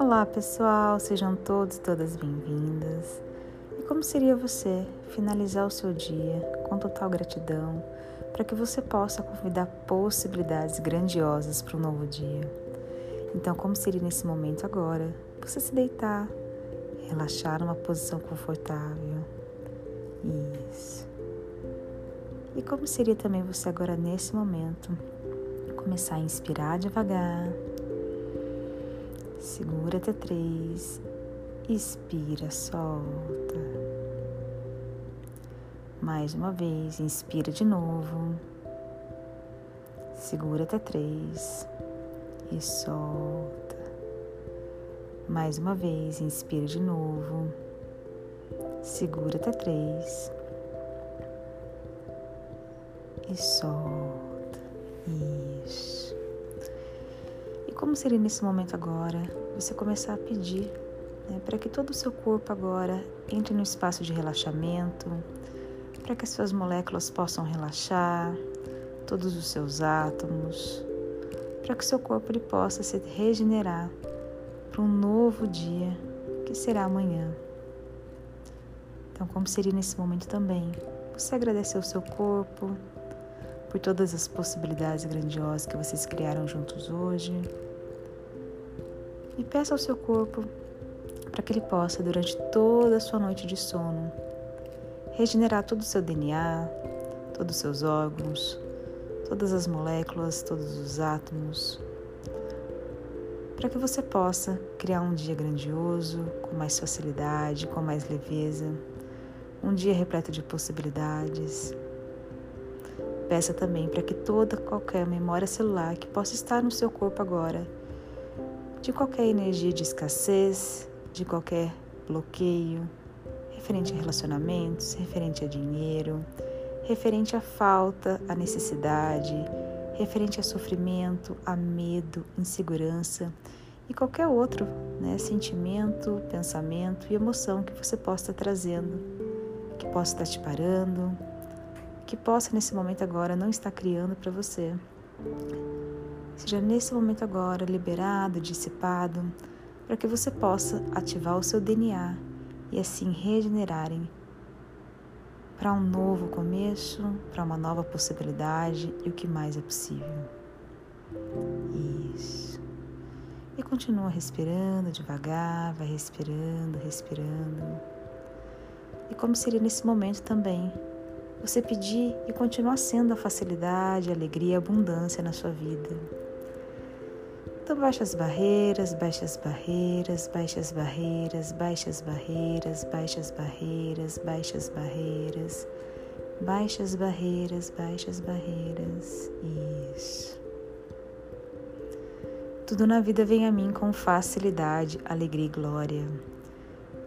Olá pessoal, sejam todos e todas bem-vindas. E como seria você finalizar o seu dia com total gratidão para que você possa convidar possibilidades grandiosas para um novo dia? Então, como seria nesse momento agora você se deitar, relaxar numa posição confortável? Isso. E como seria também você agora nesse momento começar a inspirar devagar? Segura até três. Expira, solta. Mais uma vez, inspira de novo. Segura até três e solta. Mais uma vez, inspira de novo. Segura até três e solta. Isso como seria nesse momento agora você começar a pedir né, para que todo o seu corpo agora entre no espaço de relaxamento, para que as suas moléculas possam relaxar, todos os seus átomos, para que o seu corpo ele possa se regenerar para um novo dia que será amanhã. Então, como seria nesse momento também? Você agradecer o seu corpo por todas as possibilidades grandiosas que vocês criaram juntos hoje e peça ao seu corpo para que ele possa, durante toda a sua noite de sono, regenerar todo o seu DNA, todos os seus órgãos, todas as moléculas, todos os átomos, para que você possa criar um dia grandioso, com mais facilidade, com mais leveza, um dia repleto de possibilidades. Peça também para que toda qualquer memória celular que possa estar no seu corpo agora de qualquer energia de escassez, de qualquer bloqueio, referente a relacionamentos, referente a dinheiro, referente à falta, à necessidade, referente a sofrimento, a medo, insegurança e qualquer outro né, sentimento, pensamento e emoção que você possa estar trazendo, que possa estar te parando, que possa nesse momento agora não estar criando para você seja nesse momento agora liberado, dissipado, para que você possa ativar o seu DNA e assim regenerarem para um novo começo, para uma nova possibilidade e o que mais é possível. Isso. E continua respirando devagar, vai respirando, respirando. E como seria nesse momento também você pedir e continuar sendo a facilidade, a alegria, a abundância na sua vida. Então baixa as barreiras, baixa as barreiras, baixa as barreiras, baixa as barreiras, baixa as barreiras, baixa as barreiras, baixa as barreiras, baixa as barreiras. Isso. Tudo na vida vem a mim com facilidade, alegria e glória.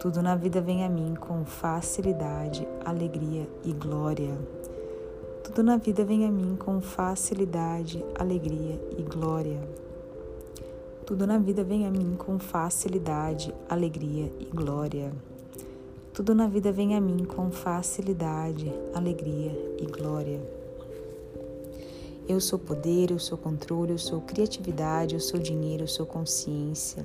Tudo na vida vem a mim com facilidade, alegria e glória. Tudo na vida vem a mim com facilidade, alegria e glória. Tudo na vida vem a mim com facilidade, alegria e glória. Tudo na vida vem a mim com facilidade, alegria e glória. Eu sou poder, eu sou controle, eu sou criatividade, eu sou dinheiro, eu sou consciência.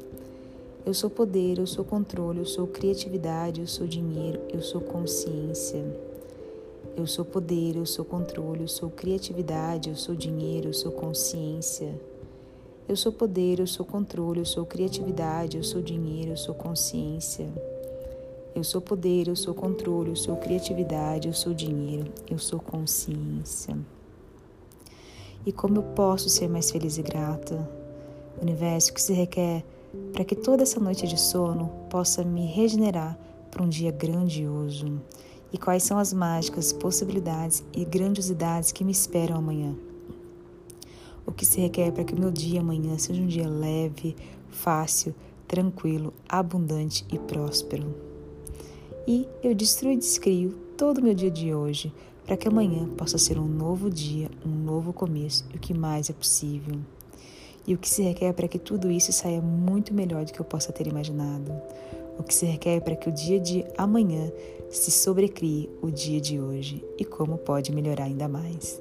Eu sou poder, eu sou controle, eu sou criatividade, eu sou dinheiro, eu sou consciência. Eu sou poder, eu sou controle, eu sou criatividade, eu sou dinheiro, eu sou consciência. Eu sou poder, eu sou controle, eu sou criatividade, eu sou dinheiro, eu sou consciência. Eu sou poder, eu sou controle, eu sou criatividade, eu sou dinheiro, eu sou consciência. E como eu posso ser mais feliz e grata? Universo, que se requer para que toda essa noite de sono possa me regenerar para um dia grandioso? E quais são as mágicas, possibilidades e grandiosidades que me esperam amanhã? O que se requer para que o meu dia amanhã seja um dia leve, fácil, tranquilo, abundante e próspero? E eu destruo e descrio todo o meu dia de hoje para que amanhã possa ser um novo dia, um novo começo e o que mais é possível e o que se requer para que tudo isso saia muito melhor do que eu possa ter imaginado. O que se requer para que o dia de amanhã se sobrecrie o dia de hoje e como pode melhorar ainda mais.